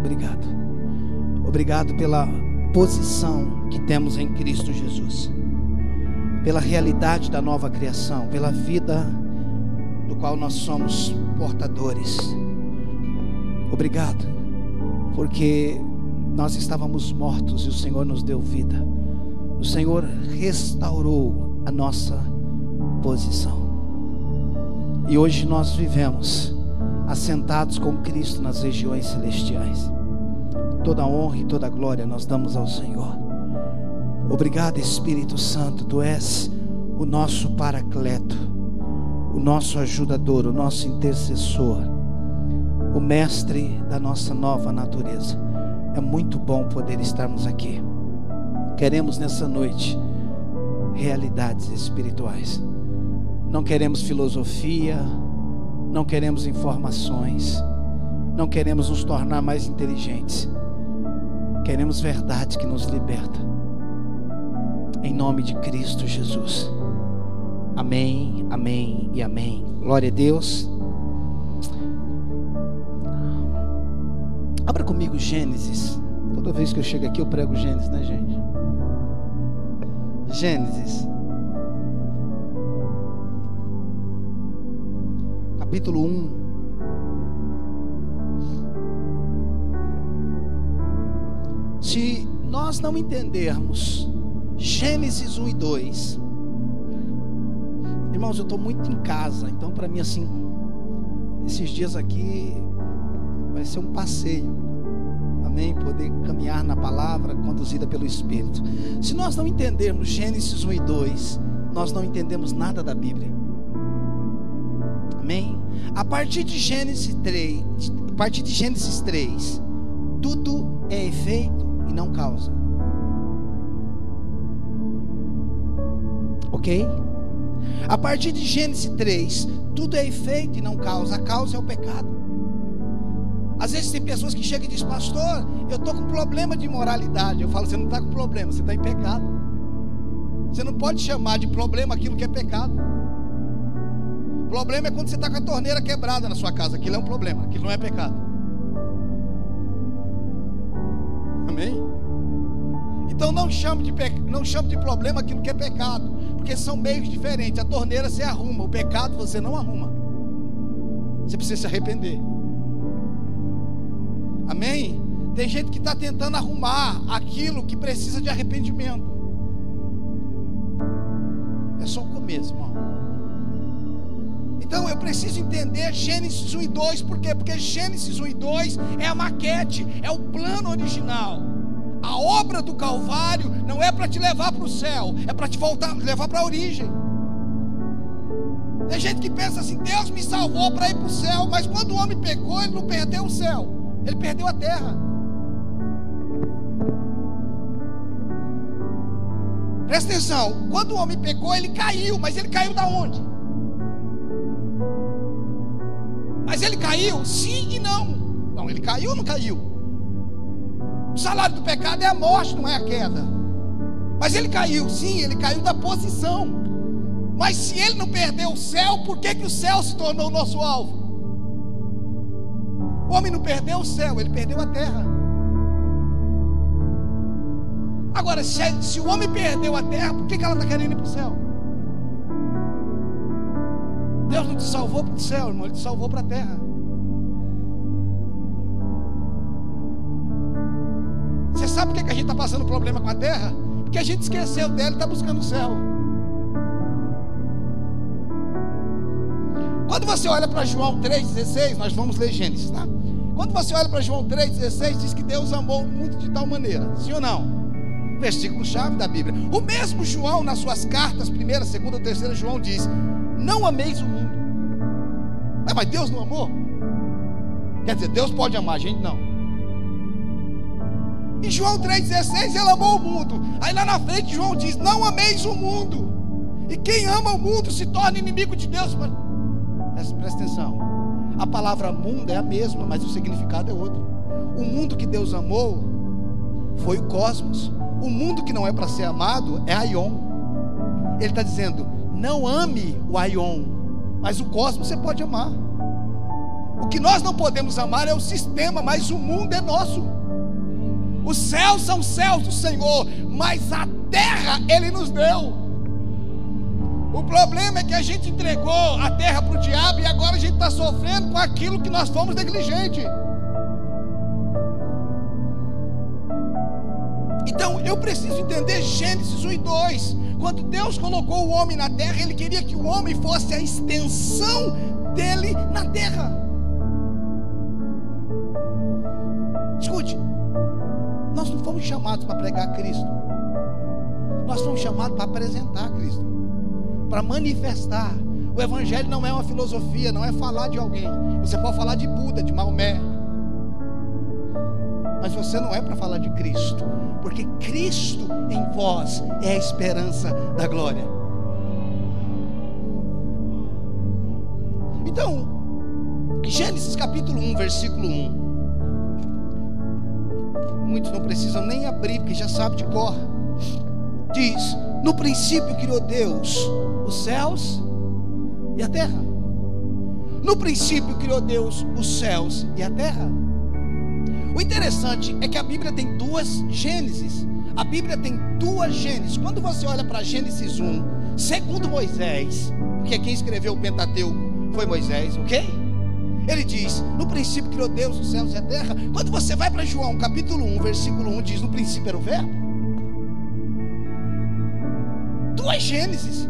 obrigado. Obrigado pela posição que temos em Cristo Jesus, pela realidade da nova criação, pela vida do qual nós somos portadores. Obrigado, porque nós estávamos mortos e o Senhor nos deu vida. O Senhor restaurou a nossa posição. E hoje nós vivemos assentados com Cristo nas regiões celestiais. Toda honra e toda glória nós damos ao Senhor. Obrigado, Espírito Santo, tu és o nosso paracleto, o nosso ajudador, o nosso intercessor, o mestre da nossa nova natureza. É muito bom poder estarmos aqui. Queremos nessa noite realidades espirituais. Não queremos filosofia, não queremos informações, não queremos nos tornar mais inteligentes. Queremos verdade que nos liberta. Em nome de Cristo Jesus. Amém, amém e amém. Glória a Deus. Abra comigo Gênesis. Toda vez que eu chego aqui eu prego Gênesis, né, gente? Gênesis. Capítulo 1. Se nós não entendermos Gênesis 1 e 2, irmãos, eu estou muito em casa, então para mim assim, esses dias aqui vai ser um passeio, amém? Poder caminhar na palavra conduzida pelo Espírito. Se nós não entendermos Gênesis 1 e 2, nós não entendemos nada da Bíblia, amém? A partir de Gênesis 3, a partir de Gênesis 3, tudo é efeito e não causa. Ok? A partir de Gênesis 3, tudo é efeito e não causa. A causa é o pecado. Às vezes tem pessoas que chegam e dizem, pastor, eu estou com problema de moralidade. Eu falo, você não está com problema, você está em pecado. Você não pode chamar de problema aquilo que é pecado. Problema é quando você está com a torneira quebrada na sua casa. Aquilo é um problema, aquilo não é pecado. Amém? Então não chame de, não chame de problema aquilo que é pecado, porque são meios diferentes. A torneira você arruma, o pecado você não arruma. Você precisa se arrepender. Amém? Tem gente que está tentando arrumar aquilo que precisa de arrependimento. É só o começo, irmão. Então eu preciso entender Gênesis 1 e 2, por quê? Porque Gênesis 1 e 2 é a maquete, é o plano original. A obra do Calvário não é para te levar para o céu, é para te voltar, levar para a origem. Tem gente que pensa assim: Deus me salvou para ir para o céu, mas quando o homem pecou, ele não perdeu o céu, ele perdeu a terra. Presta atenção: quando o homem pecou, ele caiu, mas ele caiu da onde? Mas ele caiu? Sim e não. Não, ele caiu ou não caiu? O salário do pecado é a morte, não é a queda. Mas ele caiu, sim, ele caiu da posição. Mas se ele não perdeu o céu, por que, que o céu se tornou o nosso alvo? O homem não perdeu o céu, ele perdeu a terra. Agora, se, se o homem perdeu a terra, por que, que ela está querendo ir para o céu? Deus não te salvou para o céu, irmão, Ele te salvou para a terra. Você sabe por que, a gente está passando problema com a terra? Porque a gente esqueceu dela e está buscando o céu. Quando você olha para João 3,16, nós vamos ler Gênesis, tá? Quando você olha para João 3,16, diz que Deus amou muito de tal maneira. Sim ou não? Versículo-chave da Bíblia. O mesmo João, nas suas cartas, primeira, segunda, terceira, João diz: Não ameis o mundo ah, mas Deus não amou? Quer dizer, Deus pode amar, a gente não. Em João 3,16 ele amou o mundo. Aí lá na frente João diz: Não ameis o mundo. E quem ama o mundo se torna inimigo de Deus. Presta, presta atenção. A palavra mundo é a mesma, mas o significado é outro. O mundo que Deus amou foi o cosmos. O mundo que não é para ser amado é Aion. Ele está dizendo: não ame o Aion, mas o cosmos você pode amar. O que nós não podemos amar é o sistema, mas o mundo é nosso. Os céus são céus do Senhor, mas a terra Ele nos deu. O problema é que a gente entregou a terra para o diabo e agora a gente está sofrendo com aquilo que nós fomos negligentes. Então eu preciso entender Gênesis 1 e 2. Quando Deus colocou o homem na terra, Ele queria que o homem fosse a extensão dele na terra. Escute, nós não fomos chamados para pregar Cristo, nós fomos chamados para apresentar Cristo, para manifestar. O Evangelho não é uma filosofia, não é falar de alguém. Você pode falar de Buda, de Maomé, mas você não é para falar de Cristo, porque Cristo em vós é a esperança da glória. Então, Gênesis capítulo 1, versículo 1. Muitos não precisam nem abrir, porque já sabe de cor. Diz: No princípio criou Deus os céus e a terra. No princípio criou Deus os céus e a terra. O interessante é que a Bíblia tem duas Gênesis. A Bíblia tem duas Gênesis. Quando você olha para Gênesis 1, segundo Moisés, porque quem escreveu o Pentateuco foi Moisés, ok? Ele diz: No princípio criou Deus os céus e a terra. Quando você vai para João capítulo 1, versículo 1, diz: No princípio era o Verbo. Duas Gênesis.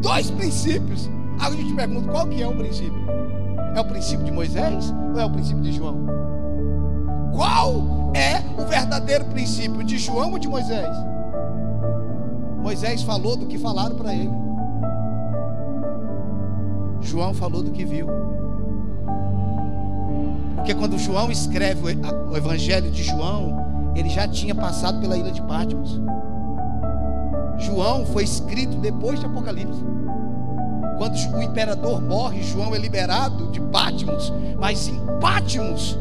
Dois princípios. Aí a gente pergunta: qual que é o princípio? É o princípio de Moisés ou é o princípio de João? Qual é o verdadeiro princípio de João ou de Moisés? Moisés falou do que falaram para ele. João falou do que viu. Porque quando João escreve o evangelho de João, ele já tinha passado pela ilha de Patmos. João foi escrito depois de Apocalipse. Quando o imperador morre, João é liberado de Pátimos, mas em Pátimos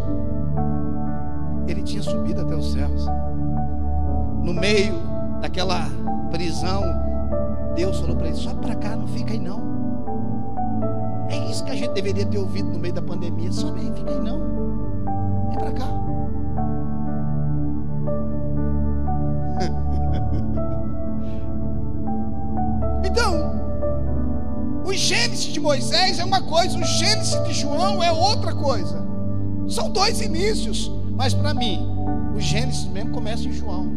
ele tinha subido até os céus. No meio daquela prisão, Deus falou para ele: "Só para cá, não fica aí não". É isso que a gente deveria ter ouvido no meio da pandemia. Só vem, fica aí não. Vem para cá. Gênesis de Moisés é uma coisa, o Gênesis de João é outra coisa. São dois inícios, mas para mim, o Gênesis mesmo começa em João.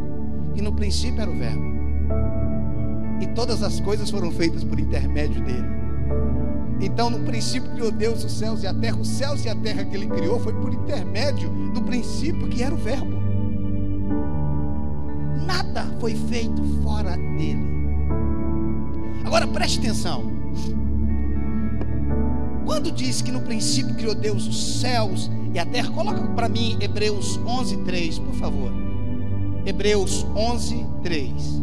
E no princípio era o Verbo. E todas as coisas foram feitas por intermédio dele. Então, no princípio criou Deus os céus e a terra. Os céus e a terra que ele criou foi por intermédio do princípio que era o Verbo. Nada foi feito fora dele. Agora preste atenção. Quando diz que no princípio criou Deus os céus e a terra, coloca para mim Hebreus 11, 3, por favor. Hebreus 11, 3.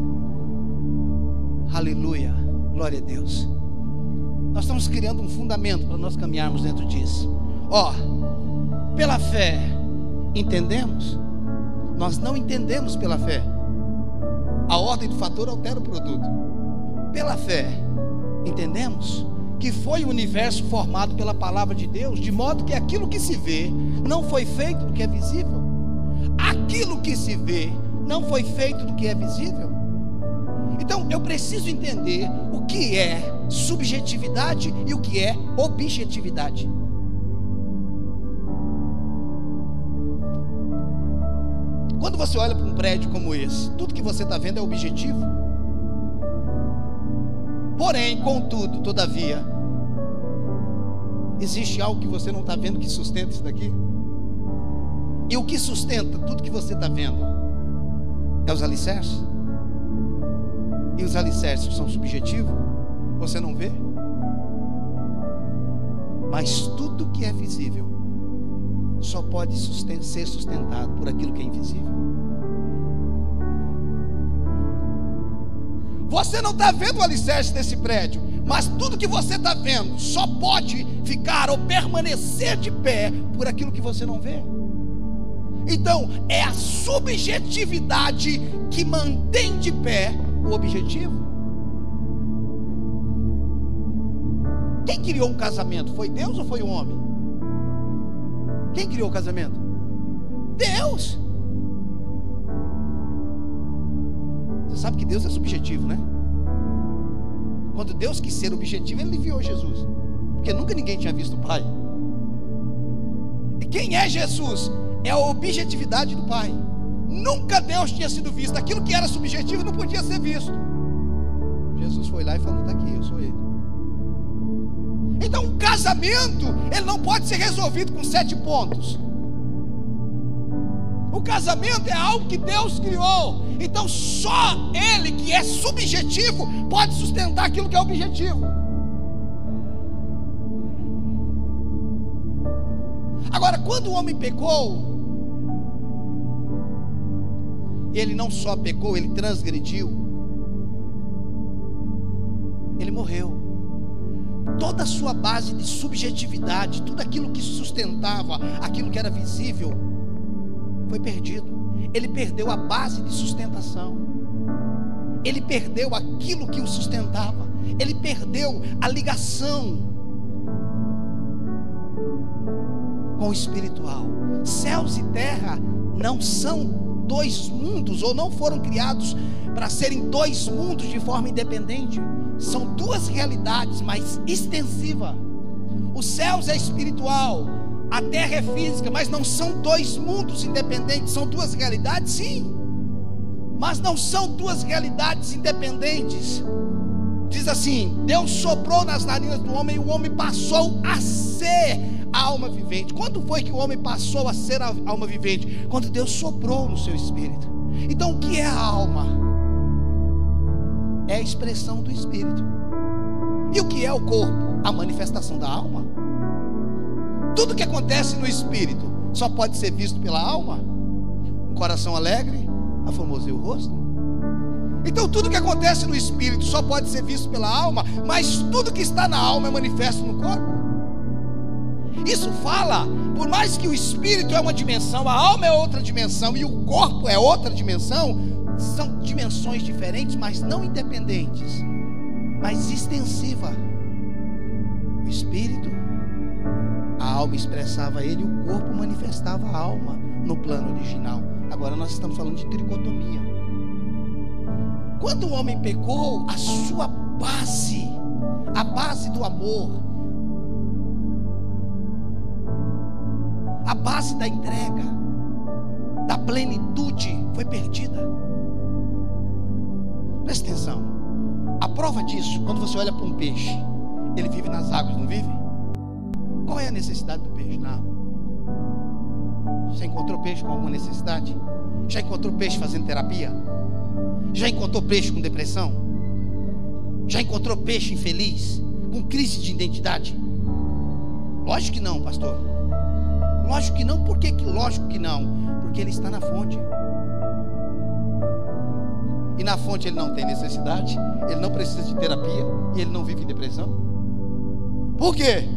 Aleluia, glória a Deus. Nós estamos criando um fundamento para nós caminharmos dentro disso. Ó, pela fé, entendemos? Nós não entendemos pela fé. A ordem do fator altera o produto. Pela fé, entendemos? Que foi o universo formado pela palavra de Deus, de modo que aquilo que se vê não foi feito do que é visível. Aquilo que se vê não foi feito do que é visível. Então eu preciso entender o que é subjetividade e o que é objetividade. Quando você olha para um prédio como esse, tudo que você está vendo é objetivo. Porém, contudo, todavia, existe algo que você não está vendo que sustenta isso daqui? E o que sustenta tudo que você está vendo? É os alicerces? E os alicerces são subjetivos? Você não vê? Mas tudo que é visível só pode ser sustentado por aquilo que é invisível. Você não está vendo o alicerce desse prédio, mas tudo que você está vendo só pode ficar ou permanecer de pé por aquilo que você não vê. Então, é a subjetividade que mantém de pé o objetivo. Quem criou um casamento? Foi Deus ou foi o homem? Quem criou o casamento? Deus. Sabe que Deus é subjetivo, né? Quando Deus quis ser objetivo, Ele enviou Jesus. Porque nunca ninguém tinha visto o Pai. E quem é Jesus? É a objetividade do Pai. Nunca Deus tinha sido visto. Aquilo que era subjetivo não podia ser visto. Jesus foi lá e falou: está aqui, eu sou Ele. Então, um casamento, ele não pode ser resolvido com sete pontos. O casamento é algo que Deus criou. Então só Ele, que é subjetivo, pode sustentar aquilo que é objetivo. Agora, quando o homem pecou, ele não só pecou, ele transgrediu, ele morreu. Toda a sua base de subjetividade, tudo aquilo que sustentava, aquilo que era visível, foi perdido. Ele perdeu a base de sustentação. Ele perdeu aquilo que o sustentava. Ele perdeu a ligação com o espiritual. Céus e terra não são dois mundos, ou não foram criados para serem dois mundos de forma independente. São duas realidades, mas extensiva. Os céus é espiritual, a terra é física, mas não são dois mundos independentes, são duas realidades, sim. Mas não são duas realidades independentes. Diz assim: Deus soprou nas narinas do homem e o homem passou a ser a alma vivente. Quando foi que o homem passou a ser a alma vivente? Quando Deus soprou no seu espírito. Então, o que é a alma? É a expressão do espírito. E o que é o corpo? A manifestação da alma. Tudo que acontece no espírito só pode ser visto pela alma. Um coração alegre, a famosa o rosto. Então tudo que acontece no espírito só pode ser visto pela alma, mas tudo que está na alma é manifesto no corpo. Isso fala, por mais que o espírito é uma dimensão, a alma é outra dimensão e o corpo é outra dimensão, são dimensões diferentes, mas não independentes, mas extensiva. O espírito alma expressava ele, o corpo manifestava a alma no plano original. Agora nós estamos falando de tricotomia. Quando o homem pecou, a sua base, a base do amor, a base da entrega, da plenitude foi perdida. Presta atenção. A prova disso, quando você olha para um peixe, ele vive nas águas, não vive? Qual é a necessidade do peixe na água? Já encontrou peixe com alguma necessidade? Já encontrou peixe fazendo terapia? Já encontrou peixe com depressão? Já encontrou peixe infeliz? Com crise de identidade? Lógico que não, pastor. Lógico que não, por que, que lógico que não? Porque ele está na fonte. E na fonte ele não tem necessidade, ele não precisa de terapia e ele não vive em depressão. Por quê?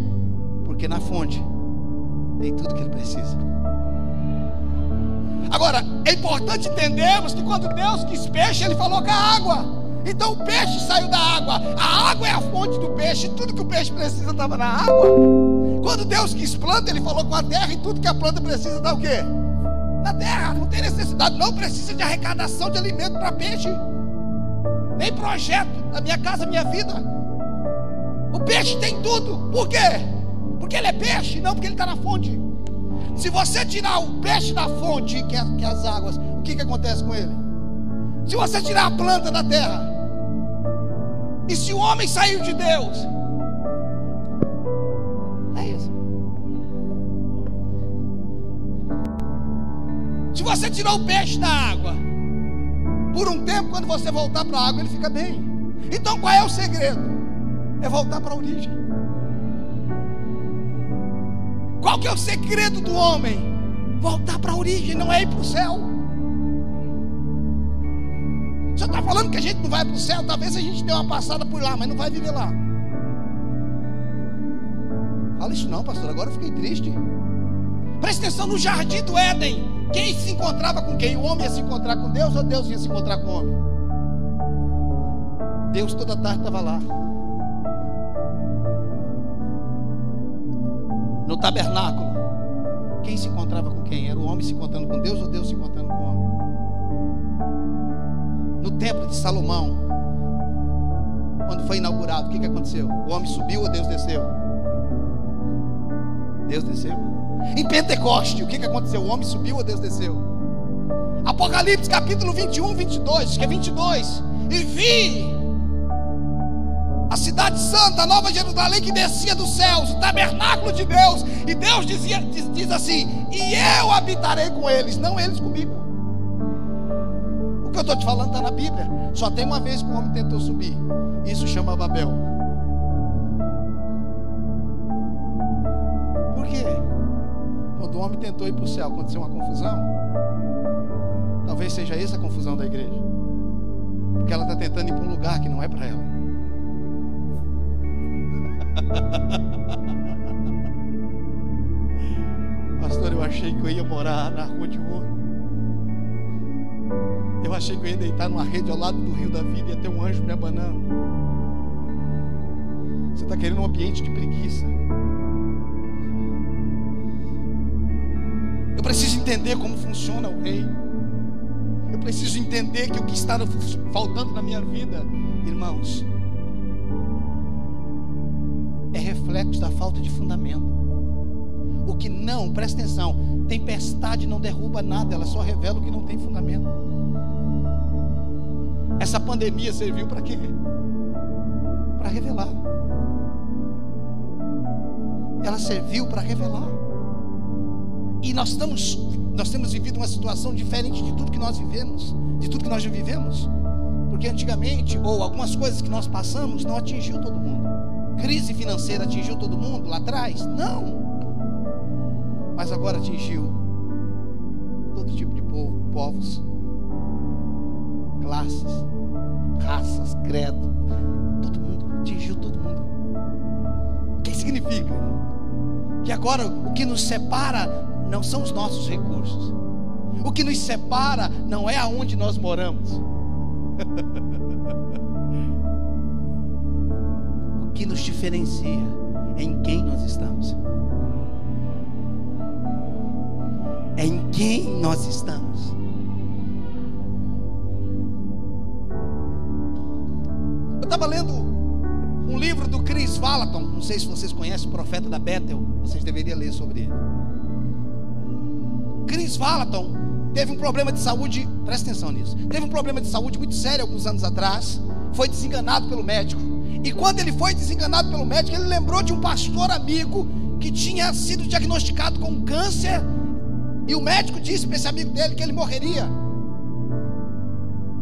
Porque na fonte tem tudo que ele precisa. Agora, é importante entendermos que quando Deus quis peixe, Ele falou com a água. Então o peixe saiu da água. A água é a fonte do peixe. Tudo que o peixe precisa estava na água. Quando Deus quis planta, Ele falou com a terra. E tudo que a planta precisa está o quê? Na terra. Não tem necessidade. Não precisa de arrecadação de alimento para peixe. Nem projeto. Na minha casa, minha vida. O peixe tem tudo. Por quê? Porque ele é peixe, não porque ele está na fonte. Se você tirar o peixe da fonte, que é, que é as águas, o que, que acontece com ele? Se você tirar a planta da terra, e se o homem saiu de Deus, é isso. Se você tirou o peixe da água, por um tempo, quando você voltar para a água, ele fica bem. Então qual é o segredo? É voltar para a origem. Qual que é o segredo do homem? Voltar para a origem, não é ir para o céu. Senhor está falando que a gente não vai para o céu? Talvez a gente dê uma passada por lá, mas não vai viver lá. Fala isso não, pastor. Agora eu fiquei triste. Presta atenção no jardim do Éden. Quem se encontrava com quem? O homem ia se encontrar com Deus ou Deus ia se encontrar com o homem? Deus toda tarde estava lá. Tabernáculo, quem se encontrava com quem? Era o homem se encontrando com Deus ou Deus se encontrando com o homem? No templo de Salomão, quando foi inaugurado, o que, que aconteceu? O homem subiu ou Deus desceu? Deus desceu. Em Pentecoste, o que, que aconteceu? O homem subiu ou Deus desceu? Apocalipse capítulo 21, 22, que é 22. E vi a cidade santa, a nova Jerusalém que descia dos céus, o tabernáculo de Deus. E Deus dizia, diz, diz assim: E eu habitarei com eles, não eles comigo. O que eu estou te falando está na Bíblia. Só tem uma vez que o homem tentou subir. Isso chama Babel. Por quê? Quando o homem tentou ir para o céu, aconteceu uma confusão. Talvez seja essa a confusão da igreja. Porque ela está tentando ir para um lugar que não é para ela. Pastor, eu achei que eu ia morar na rua de ouro. Eu achei que eu ia deitar numa rede ao lado do rio da vida e ia ter um anjo me abanando. Você está querendo um ambiente de preguiça. Eu preciso entender como funciona o reino. Eu preciso entender que o que está faltando na minha vida, irmãos, reflexo da falta de fundamento. O que não, presta atenção, tempestade não derruba nada, ela só revela o que não tem fundamento. Essa pandemia serviu para quê? Para revelar. Ela serviu para revelar. E nós estamos, nós temos vivido uma situação diferente de tudo que nós vivemos, de tudo que nós já vivemos. Porque antigamente, ou algumas coisas que nós passamos, não atingiu todo mundo crise financeira atingiu todo mundo lá atrás? Não. Mas agora atingiu todo tipo de povo, povos, classes, raças, credo, todo mundo, atingiu todo mundo. O que significa? Que agora o que nos separa não são os nossos recursos. O que nos separa não é aonde nós moramos. que nos diferencia é em quem nós estamos. É em quem nós estamos. Eu estava lendo um livro do Chris Valaton, não sei se vocês conhecem, o profeta da Bethel, vocês deveriam ler sobre ele. Chris Valaton teve um problema de saúde, presta atenção nisso, teve um problema de saúde muito sério alguns anos atrás, foi desenganado pelo médico. E quando ele foi desenganado pelo médico, ele lembrou de um pastor amigo que tinha sido diagnosticado com câncer. E o médico disse para esse amigo dele que ele morreria.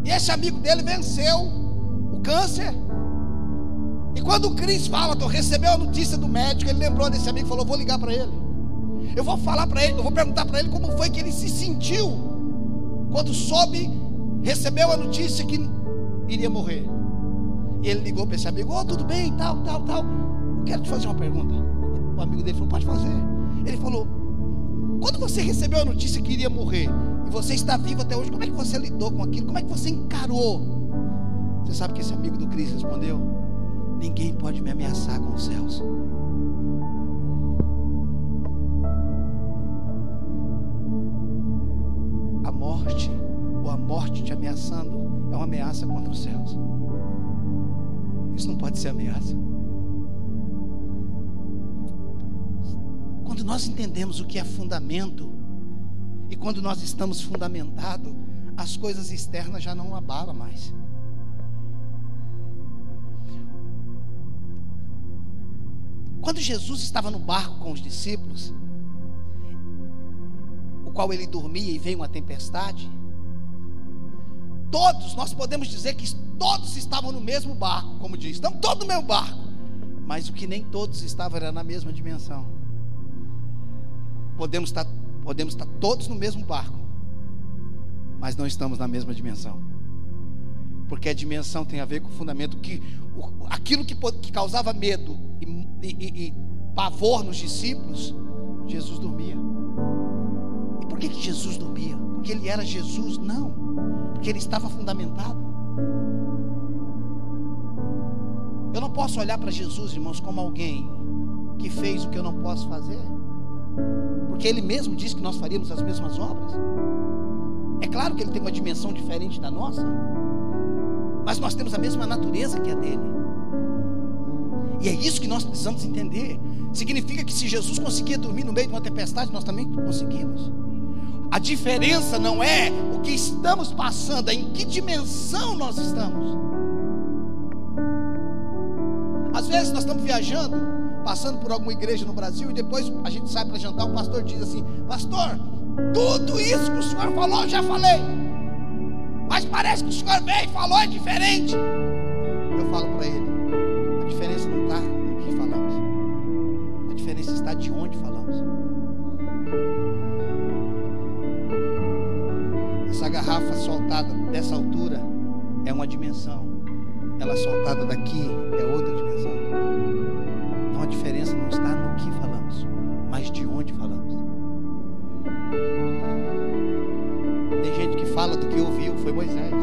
E esse amigo dele venceu o câncer. E quando o Cris Falaton recebeu a notícia do médico, ele lembrou desse amigo e falou: Vou ligar para ele. Eu vou falar para ele, eu vou perguntar para ele como foi que ele se sentiu quando soube, recebeu a notícia que iria morrer. E ele ligou para esse amigo: oh, tudo bem, tal, tal, tal. Quero te fazer uma pergunta. O amigo dele falou: Pode fazer. Ele falou: Quando você recebeu a notícia que iria morrer e você está vivo até hoje, como é que você lidou com aquilo? Como é que você encarou? Você sabe que esse amigo do Cristo respondeu: Ninguém pode me ameaçar com os céus. A morte, ou a morte te ameaçando, é uma ameaça contra os céus. Isso não pode ser ameaça. Quando nós entendemos o que é fundamento, e quando nós estamos fundamentados, as coisas externas já não abalam mais. Quando Jesus estava no barco com os discípulos, o qual ele dormia e veio uma tempestade, todos, nós podemos dizer que todos estavam no mesmo barco, como diz, estão todos no mesmo barco, mas o que nem todos estavam era na mesma dimensão. Podemos estar, podemos estar todos no mesmo barco, mas não estamos na mesma dimensão, porque a dimensão tem a ver com o fundamento que aquilo que, que causava medo e, e, e pavor nos discípulos, Jesus dormia. E por que, que Jesus dormia? Porque ele era Jesus? Não, porque ele estava fundamentado. Eu não posso olhar para Jesus, irmãos, como alguém que fez o que eu não posso fazer. Porque ele mesmo disse que nós faríamos as mesmas obras. É claro que ele tem uma dimensão diferente da nossa, mas nós temos a mesma natureza que a dele. E é isso que nós precisamos entender. Significa que se Jesus conseguia dormir no meio de uma tempestade, nós também conseguimos. A diferença não é o que estamos passando, é em que dimensão nós estamos. Às vezes nós estamos viajando, passando por alguma igreja no Brasil, e depois a gente sai para jantar, o pastor diz assim: Pastor, tudo isso que o senhor falou, eu já falei. Mas parece que o senhor veio e falou é diferente. Eu falo para ele: garrafa soltada dessa altura é uma dimensão, ela soltada daqui é outra dimensão. Então a diferença não está no que falamos, mas de onde falamos. Tem gente que fala do que ouviu, foi Moisés.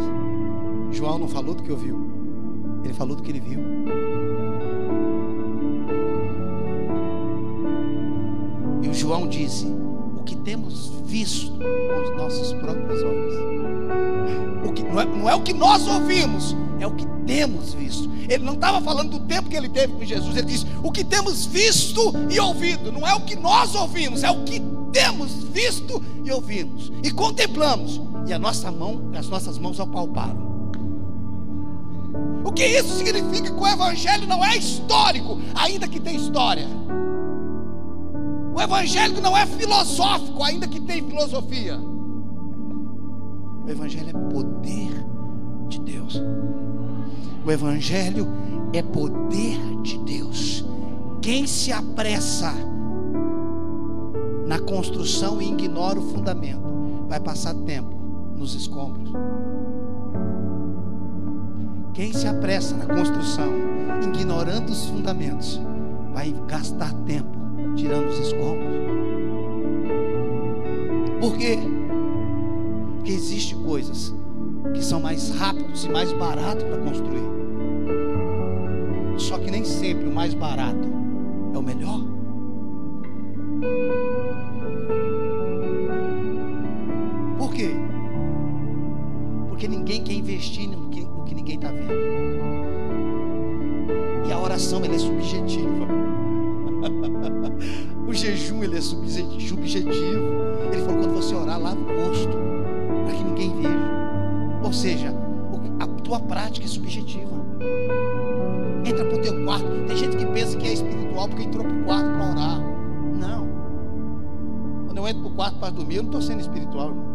João não falou do que ouviu, ele falou do que ele viu. E o João disse: O que temos visto com os nossos próprios olhos. O que, não, é, não é o que nós ouvimos, é o que temos visto. Ele não estava falando do tempo que ele teve com Jesus, ele disse: O que temos visto e ouvido. Não é o que nós ouvimos, é o que temos visto e ouvimos. E contemplamos. E a nossa mão, as nossas mãos apalparam. O que isso significa que o Evangelho não é histórico, ainda que tem história. O Evangelho não é filosófico, ainda que tem filosofia. O Evangelho é poder de Deus. O Evangelho é poder de Deus. Quem se apressa na construção e ignora o fundamento, vai passar tempo nos escombros. Quem se apressa na construção, ignorando os fundamentos, vai gastar tempo tirando os escombros. Por quê? Porque existem coisas que são mais rápidos e mais baratos para construir. Só que nem sempre o mais barato é o melhor. Por quê? Porque ninguém quer investir no que, no que ninguém está vendo. Para dormir, eu não estou sendo espiritual, irmão.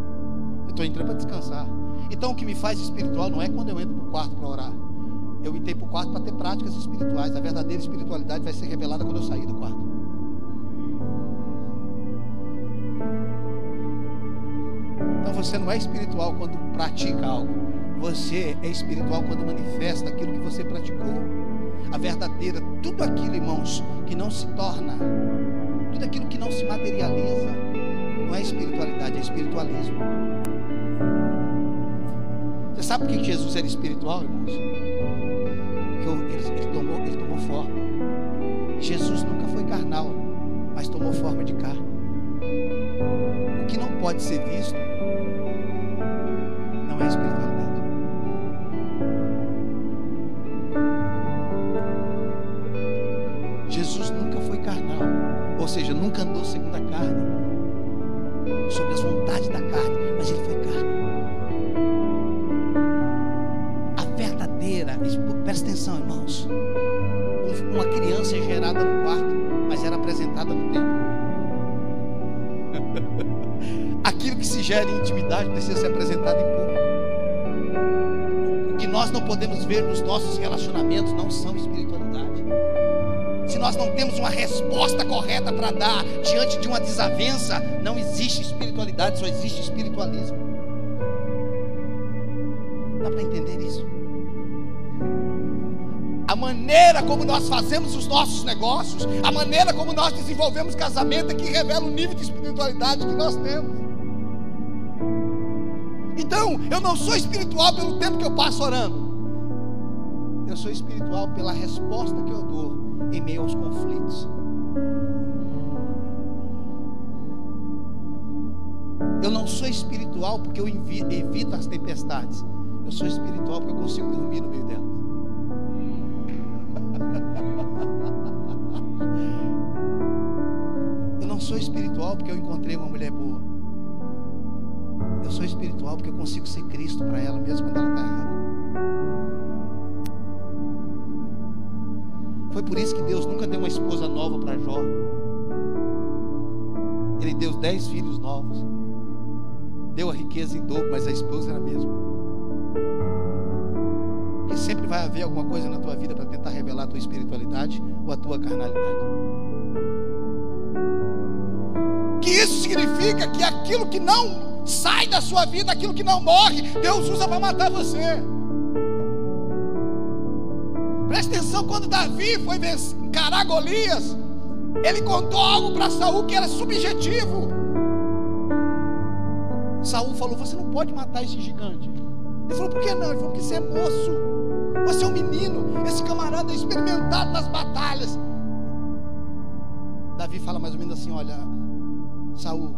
Eu estou entrando para descansar. Então o que me faz espiritual não é quando eu entro para o quarto para orar. Eu entrei para o quarto para ter práticas espirituais. A verdadeira espiritualidade vai ser revelada quando eu sair do quarto. Então você não é espiritual quando pratica algo. Você é espiritual quando manifesta aquilo que você praticou. A verdadeira, tudo aquilo, irmãos, que não se torna, tudo aquilo que não se materializa, não é espiritualidade, é espiritualismo. Você sabe por que Jesus era espiritual, irmãos? Porque ele, ele, tomou, ele tomou forma. Jesus nunca foi carnal, mas tomou forma de carne. O que não pode ser visto para dar diante de uma desavença, não existe espiritualidade, só existe espiritualismo. Dá para entender isso? A maneira como nós fazemos os nossos negócios, a maneira como nós desenvolvemos casamento é que revela o nível de espiritualidade que nós temos. Então, eu não sou espiritual pelo tempo que eu passo orando. Eu sou espiritual pela resposta que eu dou em meio aos conflitos. Espiritual porque eu evito as tempestades. Eu sou espiritual porque eu consigo dormir no meio delas. Eu não sou espiritual porque eu encontrei uma mulher boa. Eu sou espiritual porque eu consigo ser Cristo para ela, mesmo quando ela está errada. Foi por isso que Deus nunca deu uma esposa nova para Jó. Ele deu dez filhos novos. Deu a riqueza em dobro, mas a esposa era a mesma. Porque sempre vai haver alguma coisa na tua vida para tentar revelar a tua espiritualidade ou a tua carnalidade. Que isso significa que aquilo que não sai da sua vida, aquilo que não morre, Deus usa para matar você. Presta atenção, quando Davi foi encarar Golias, ele contou algo para Saul que era subjetivo. Saul falou: Você não pode matar esse gigante. Ele falou: Por que não? Ele falou: Porque você é moço, você é um menino, esse camarada é experimentado nas batalhas. Davi fala mais ou menos assim: Olha, Saul,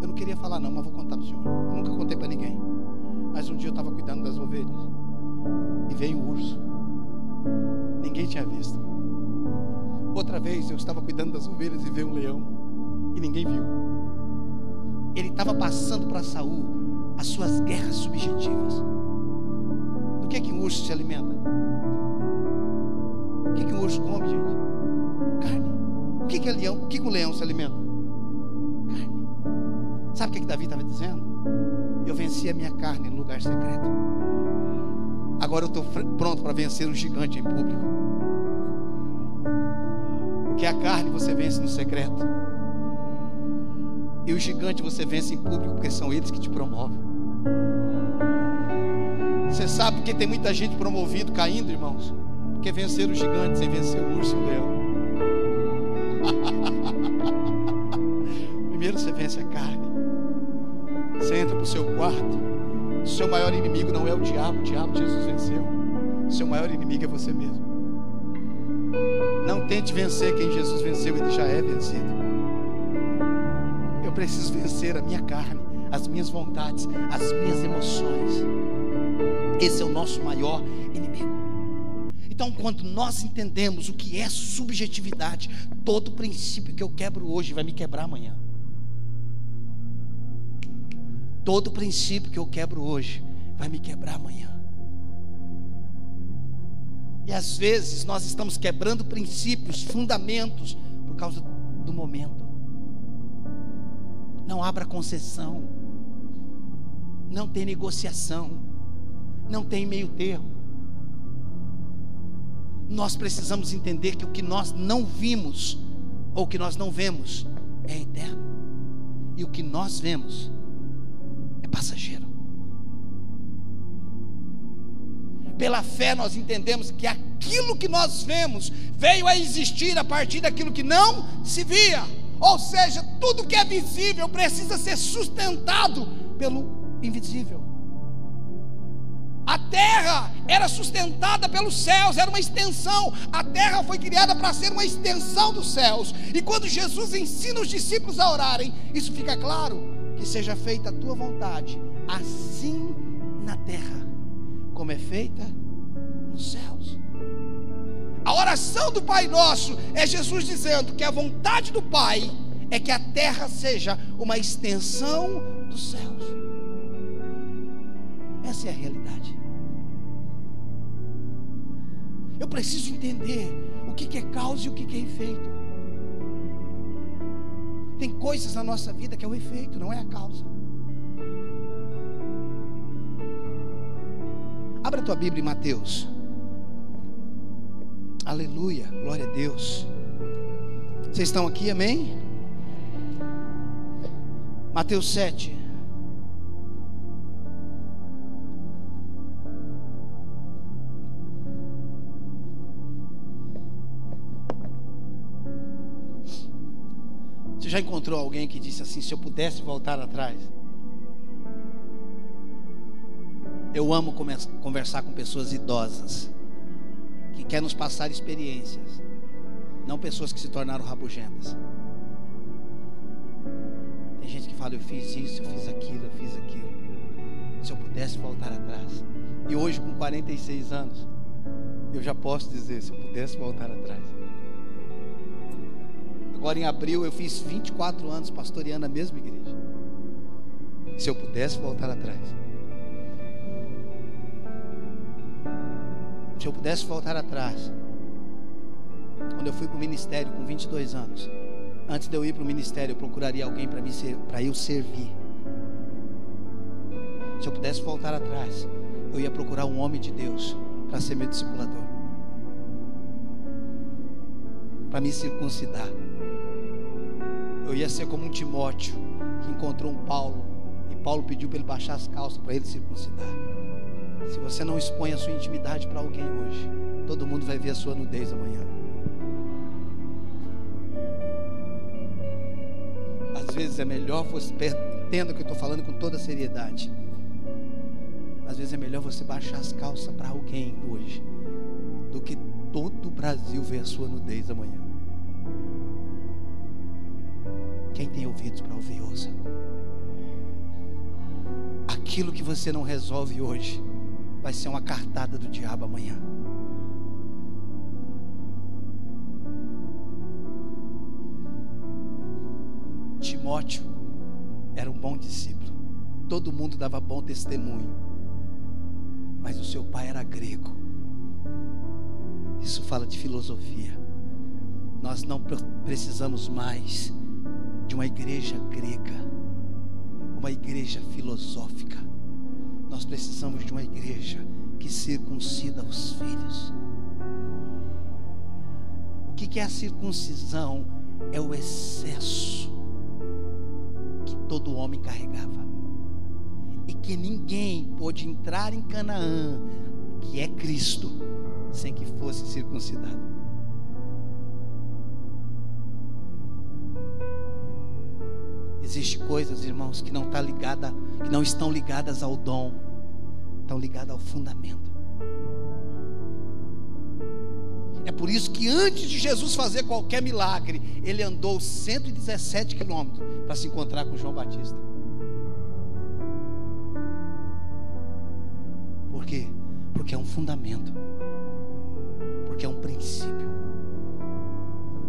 eu não queria falar, não, mas vou contar para o senhor. Eu nunca contei para ninguém. Mas um dia eu estava cuidando das ovelhas e veio um urso. Ninguém tinha visto. Outra vez eu estava cuidando das ovelhas e veio um leão e ninguém viu. Ele estava passando para Saul as suas guerras subjetivas. Do que é que um urso se alimenta? O que é que um urso come, gente? Carne. O que é que, é leão? O que, é que o leão se alimenta? Carne. Sabe o que, é que Davi estava dizendo? Eu venci a minha carne no lugar secreto. Agora eu estou pronto para vencer o gigante em público. Porque a carne você vence no secreto. E o gigante você vence em público, porque são eles que te promovem. Você sabe que tem muita gente promovido caindo, irmãos? Porque vencer o gigante sem vencer o urso e o leão. Primeiro você vence a carne. Você entra para o seu quarto. Seu maior inimigo não é o diabo, o diabo Jesus venceu. Seu maior inimigo é você mesmo. Não tente vencer quem Jesus venceu, ele já é vencido. Preciso vencer a minha carne, as minhas vontades, as minhas emoções. Esse é o nosso maior inimigo. Então, quando nós entendemos o que é subjetividade, todo princípio que eu quebro hoje vai me quebrar amanhã. Todo princípio que eu quebro hoje vai me quebrar amanhã. E às vezes nós estamos quebrando princípios, fundamentos, por causa do momento. Não abra concessão. Não tem negociação. Não tem meio termo. Nós precisamos entender que o que nós não vimos, ou o que nós não vemos, é eterno. E o que nós vemos é passageiro. Pela fé nós entendemos que aquilo que nós vemos veio a existir a partir daquilo que não se via. Ou seja, tudo que é visível precisa ser sustentado pelo invisível. A terra era sustentada pelos céus, era uma extensão. A terra foi criada para ser uma extensão dos céus. E quando Jesus ensina os discípulos a orarem, isso fica claro que seja feita a tua vontade, assim na terra, como é feita nos céus. A oração do Pai Nosso é Jesus dizendo que a vontade do Pai é que a terra seja uma extensão dos céus. Essa é a realidade. Eu preciso entender o que é causa e o que é efeito. Tem coisas na nossa vida que é o efeito, não é a causa. Abra a tua Bíblia em Mateus. Aleluia, glória a Deus. Vocês estão aqui, amém? Mateus 7. Você já encontrou alguém que disse assim: se eu pudesse voltar atrás? Eu amo conversar com pessoas idosas que querem nos passar experiências, não pessoas que se tornaram rabugentas. Tem gente que fala: Eu fiz isso, eu fiz aquilo, eu fiz aquilo. Se eu pudesse voltar atrás. E hoje, com 46 anos, eu já posso dizer: Se eu pudesse voltar atrás. Agora, em abril, eu fiz 24 anos pastoreando a mesma igreja. Se eu pudesse voltar atrás. Se eu pudesse voltar atrás. Quando eu fui para o ministério com 22 anos. Antes de eu ir para o ministério, eu procuraria alguém para ser, eu servir. Se eu pudesse voltar atrás, eu ia procurar um homem de Deus para ser meu discipulador. Para me circuncidar. Eu ia ser como um Timóteo que encontrou um Paulo e Paulo pediu para ele baixar as calças para ele circuncidar. Se você não expõe a sua intimidade para alguém hoje, todo mundo vai ver a sua nudez amanhã. às vezes é melhor você. Entenda que eu estou falando com toda seriedade. Às vezes é melhor você baixar as calças para alguém hoje do que todo o Brasil ver a sua nudez amanhã. Quem tem ouvidos para ouvir, ouça. Aquilo que você não resolve hoje vai ser uma cartada do diabo amanhã. Timóteo era um bom discípulo. Todo mundo dava bom testemunho. Mas o seu pai era grego. Isso fala de filosofia. Nós não precisamos mais de uma igreja grega, uma igreja filosófica. Precisamos de uma igreja que circuncida os filhos. O que é a circuncisão? É o excesso todo homem carregava. E que ninguém pôde entrar em Canaã, que é Cristo, sem que fosse circuncidado. Existem coisas, irmãos, que não tá ligada, que não estão ligadas ao dom, estão ligadas ao fundamento. É por isso que antes de Jesus fazer qualquer milagre, ele andou 117 quilômetros para se encontrar com João Batista. Por quê? Porque é um fundamento. Porque é um princípio.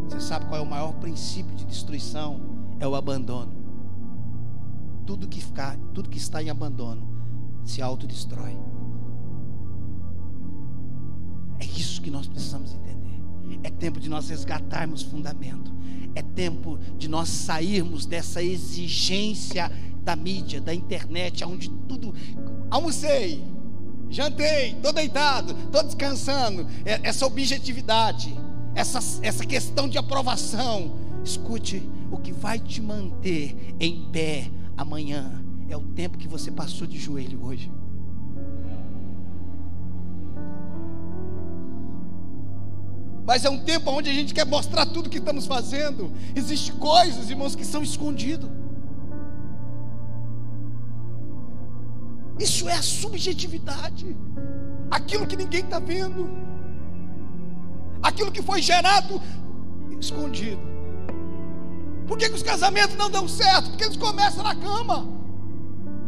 Você sabe qual é o maior princípio de destruição? É o abandono. Tudo que, ficar, tudo que está em abandono se autodestrói. É isso que nós precisamos entender. É tempo de nós resgatarmos fundamento. É tempo de nós sairmos dessa exigência da mídia, da internet, onde tudo. Almocei, jantei, estou deitado, estou descansando. É, essa objetividade, essa, essa questão de aprovação. Escute, o que vai te manter em pé amanhã é o tempo que você passou de joelho hoje. mas é um tempo onde a gente quer mostrar tudo que estamos fazendo. Existem coisas, irmãos, que são escondidas. Isso é a subjetividade, aquilo que ninguém está vendo, aquilo que foi gerado escondido. Por que, que os casamentos não dão certo? Porque eles começam na cama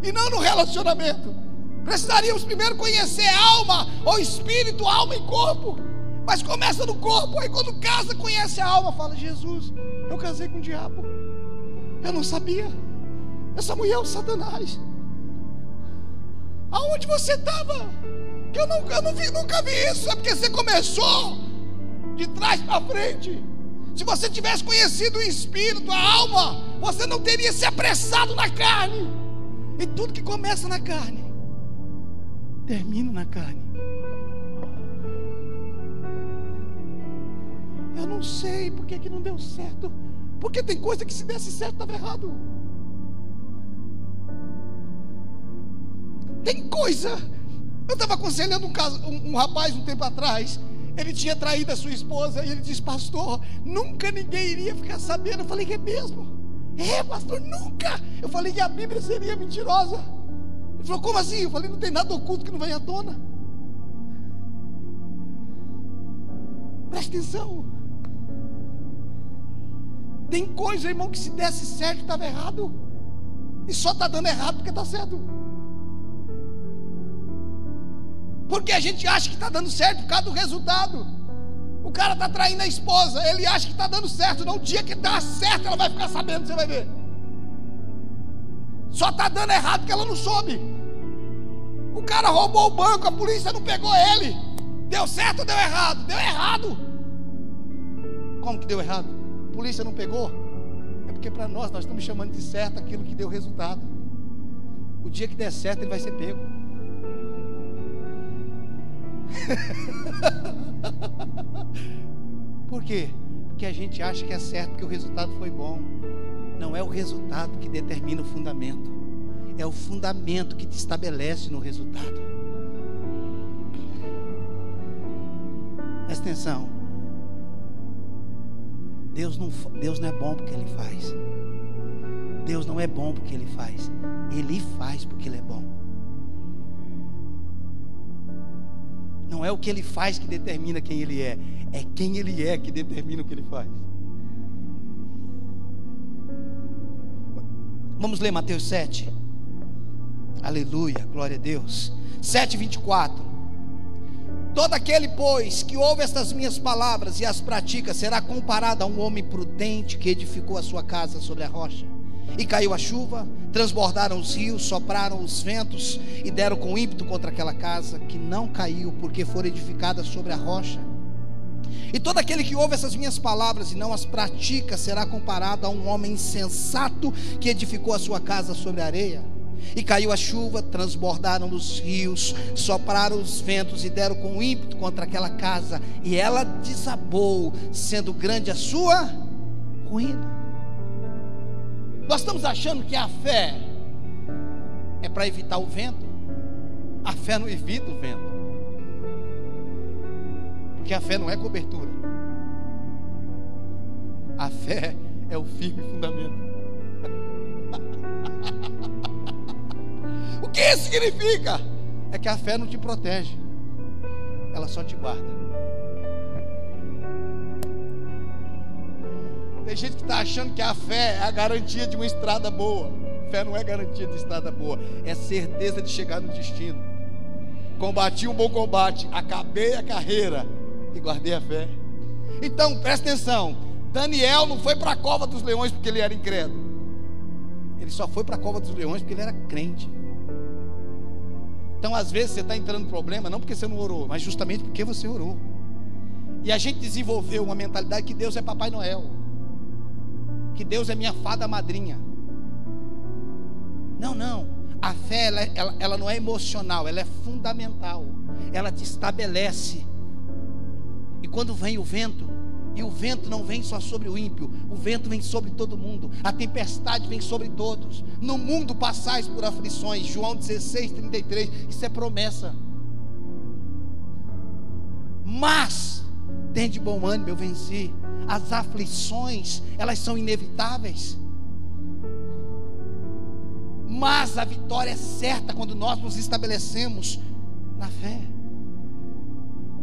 e não no relacionamento. Precisaríamos primeiro conhecer alma, ou espírito, alma e corpo. Mas começa no corpo, aí quando casa, conhece a alma, fala: Jesus, eu casei com o diabo. Eu não sabia. Essa mulher é o Satanás. Aonde você estava? Que eu, não, eu não vi, nunca vi isso. É porque você começou de trás para frente. Se você tivesse conhecido o espírito, a alma, você não teria se apressado na carne. E tudo que começa na carne, termina na carne. Eu não sei por que, que não deu certo. Porque tem coisa que se desse certo estava errado. Tem coisa. Eu estava aconselhando um, caso, um, um rapaz um tempo atrás. Ele tinha traído a sua esposa e ele disse, pastor, nunca ninguém iria ficar sabendo. Eu falei, é mesmo? É, pastor, nunca. Eu falei que a Bíblia seria mentirosa. Ele falou, como assim? Eu falei, não tem nada oculto que não venha à tona. Presta atenção. Tem coisa, irmão, que se desse certo estava errado. E só está dando errado porque está certo. Porque a gente acha que está dando certo por causa do resultado. O cara está traindo a esposa, ele acha que está dando certo. No dia que dá certo, ela vai ficar sabendo, você vai ver. Só está dando errado porque ela não soube. O cara roubou o banco, a polícia não pegou ele. Deu certo ou deu errado? Deu errado. Como que deu errado? A polícia não pegou? É porque para nós, nós estamos chamando de certo aquilo que deu resultado. O dia que der certo, ele vai ser pego. Por quê? Porque a gente acha que é certo que o resultado foi bom. Não é o resultado que determina o fundamento, é o fundamento que te estabelece no resultado. Presta atenção. Deus não, Deus não é bom porque Ele faz. Deus não é bom porque Ele faz. Ele faz porque Ele é bom. Não é o que ele faz que determina quem ele é, é quem ele é que determina o que ele faz. Vamos ler Mateus 7. Aleluia, glória a Deus. 7, 24. Todo aquele, pois, que ouve estas minhas palavras e as pratica, será comparado a um homem prudente que edificou a sua casa sobre a rocha. E caiu a chuva, transbordaram os rios, sopraram os ventos e deram com ímpeto contra aquela casa, que não caiu, porque foi edificada sobre a rocha. E todo aquele que ouve essas minhas palavras e não as pratica será comparado a um homem insensato que edificou a sua casa sobre a areia. E caiu a chuva, transbordaram os rios, sopraram os ventos e deram com ímpeto contra aquela casa, e ela desabou, sendo grande a sua ruína. Nós estamos achando que a fé é para evitar o vento. A fé não evita o vento. Porque a fé não é cobertura. A fé é o firme fundamento. o que isso significa? É que a fé não te protege, ela só te guarda. Tem gente que está achando que a fé é a garantia de uma estrada boa. Fé não é garantia de estrada boa, é certeza de chegar no destino. Combati um bom combate, acabei a carreira e guardei a fé. Então, presta atenção: Daniel não foi para a cova dos leões porque ele era incrédulo. Ele só foi para a cova dos leões porque ele era crente. Então, às vezes, você está entrando em problema, não porque você não orou, mas justamente porque você orou. E a gente desenvolveu uma mentalidade que Deus é Papai Noel que Deus é minha fada madrinha. Não, não. A fé, ela, ela, ela não é emocional, ela é fundamental. Ela te estabelece. E quando vem o vento, e o vento não vem só sobre o ímpio, o vento vem sobre todo mundo, a tempestade vem sobre todos. No mundo passais por aflições, João 16, 33, isso é promessa. Mas, tem de bom ânimo, eu venci as aflições, elas são inevitáveis. Mas a vitória é certa quando nós nos estabelecemos na fé.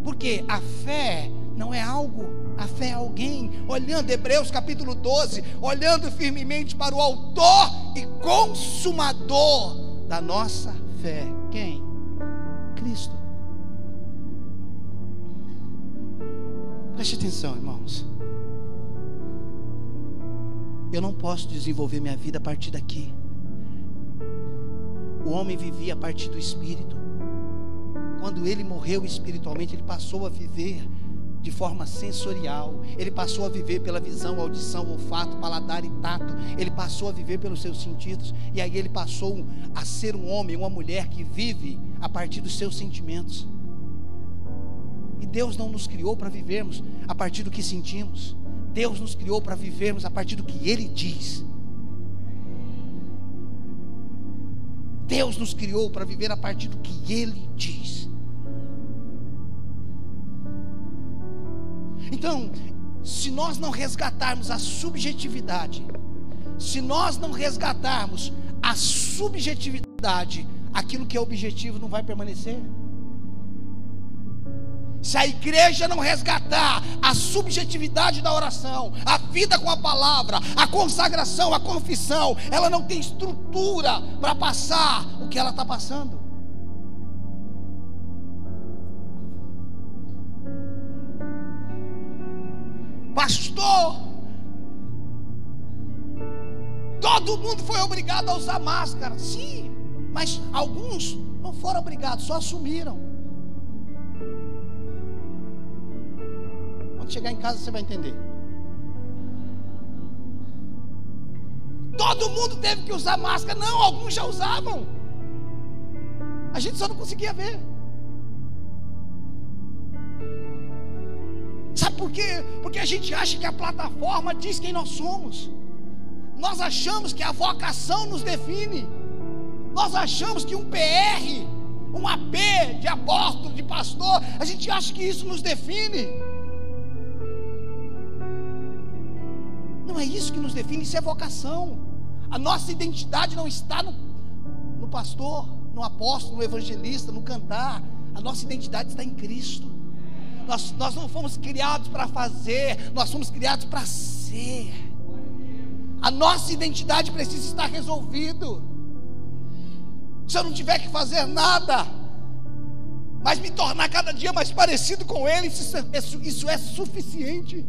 Porque a fé não é algo, a fé é alguém, olhando Hebreus capítulo 12, olhando firmemente para o autor e consumador da nossa fé. Quem? Preste atenção, irmãos. Eu não posso desenvolver minha vida a partir daqui. O homem vivia a partir do espírito. Quando ele morreu espiritualmente, ele passou a viver de forma sensorial. Ele passou a viver pela visão, audição, olfato, paladar e tato. Ele passou a viver pelos seus sentidos. E aí ele passou a ser um homem, uma mulher que vive a partir dos seus sentimentos. E Deus não nos criou para vivermos a partir do que sentimos. Deus nos criou para vivermos a partir do que Ele diz. Deus nos criou para viver a partir do que Ele diz. Então, se nós não resgatarmos a subjetividade, se nós não resgatarmos a subjetividade, aquilo que é objetivo não vai permanecer. Se a igreja não resgatar a subjetividade da oração, a vida com a palavra, a consagração, a confissão, ela não tem estrutura para passar o que ela está passando. Pastor, todo mundo foi obrigado a usar máscara. Sim, mas alguns não foram obrigados, só assumiram. Quando chegar em casa você vai entender. Todo mundo teve que usar máscara. Não, alguns já usavam. A gente só não conseguia ver. Sabe por quê? Porque a gente acha que a plataforma diz quem nós somos. Nós achamos que a vocação nos define. Nós achamos que um PR, um AP de apóstolo, de pastor, a gente acha que isso nos define. Isso que nos define, isso é vocação. A nossa identidade não está no, no pastor, no apóstolo, no evangelista, no cantar. A nossa identidade está em Cristo. Nós, nós não fomos criados para fazer, nós fomos criados para ser. A nossa identidade precisa estar resolvido. Se eu não tiver que fazer nada, mas me tornar cada dia mais parecido com Ele, isso, isso, isso é suficiente.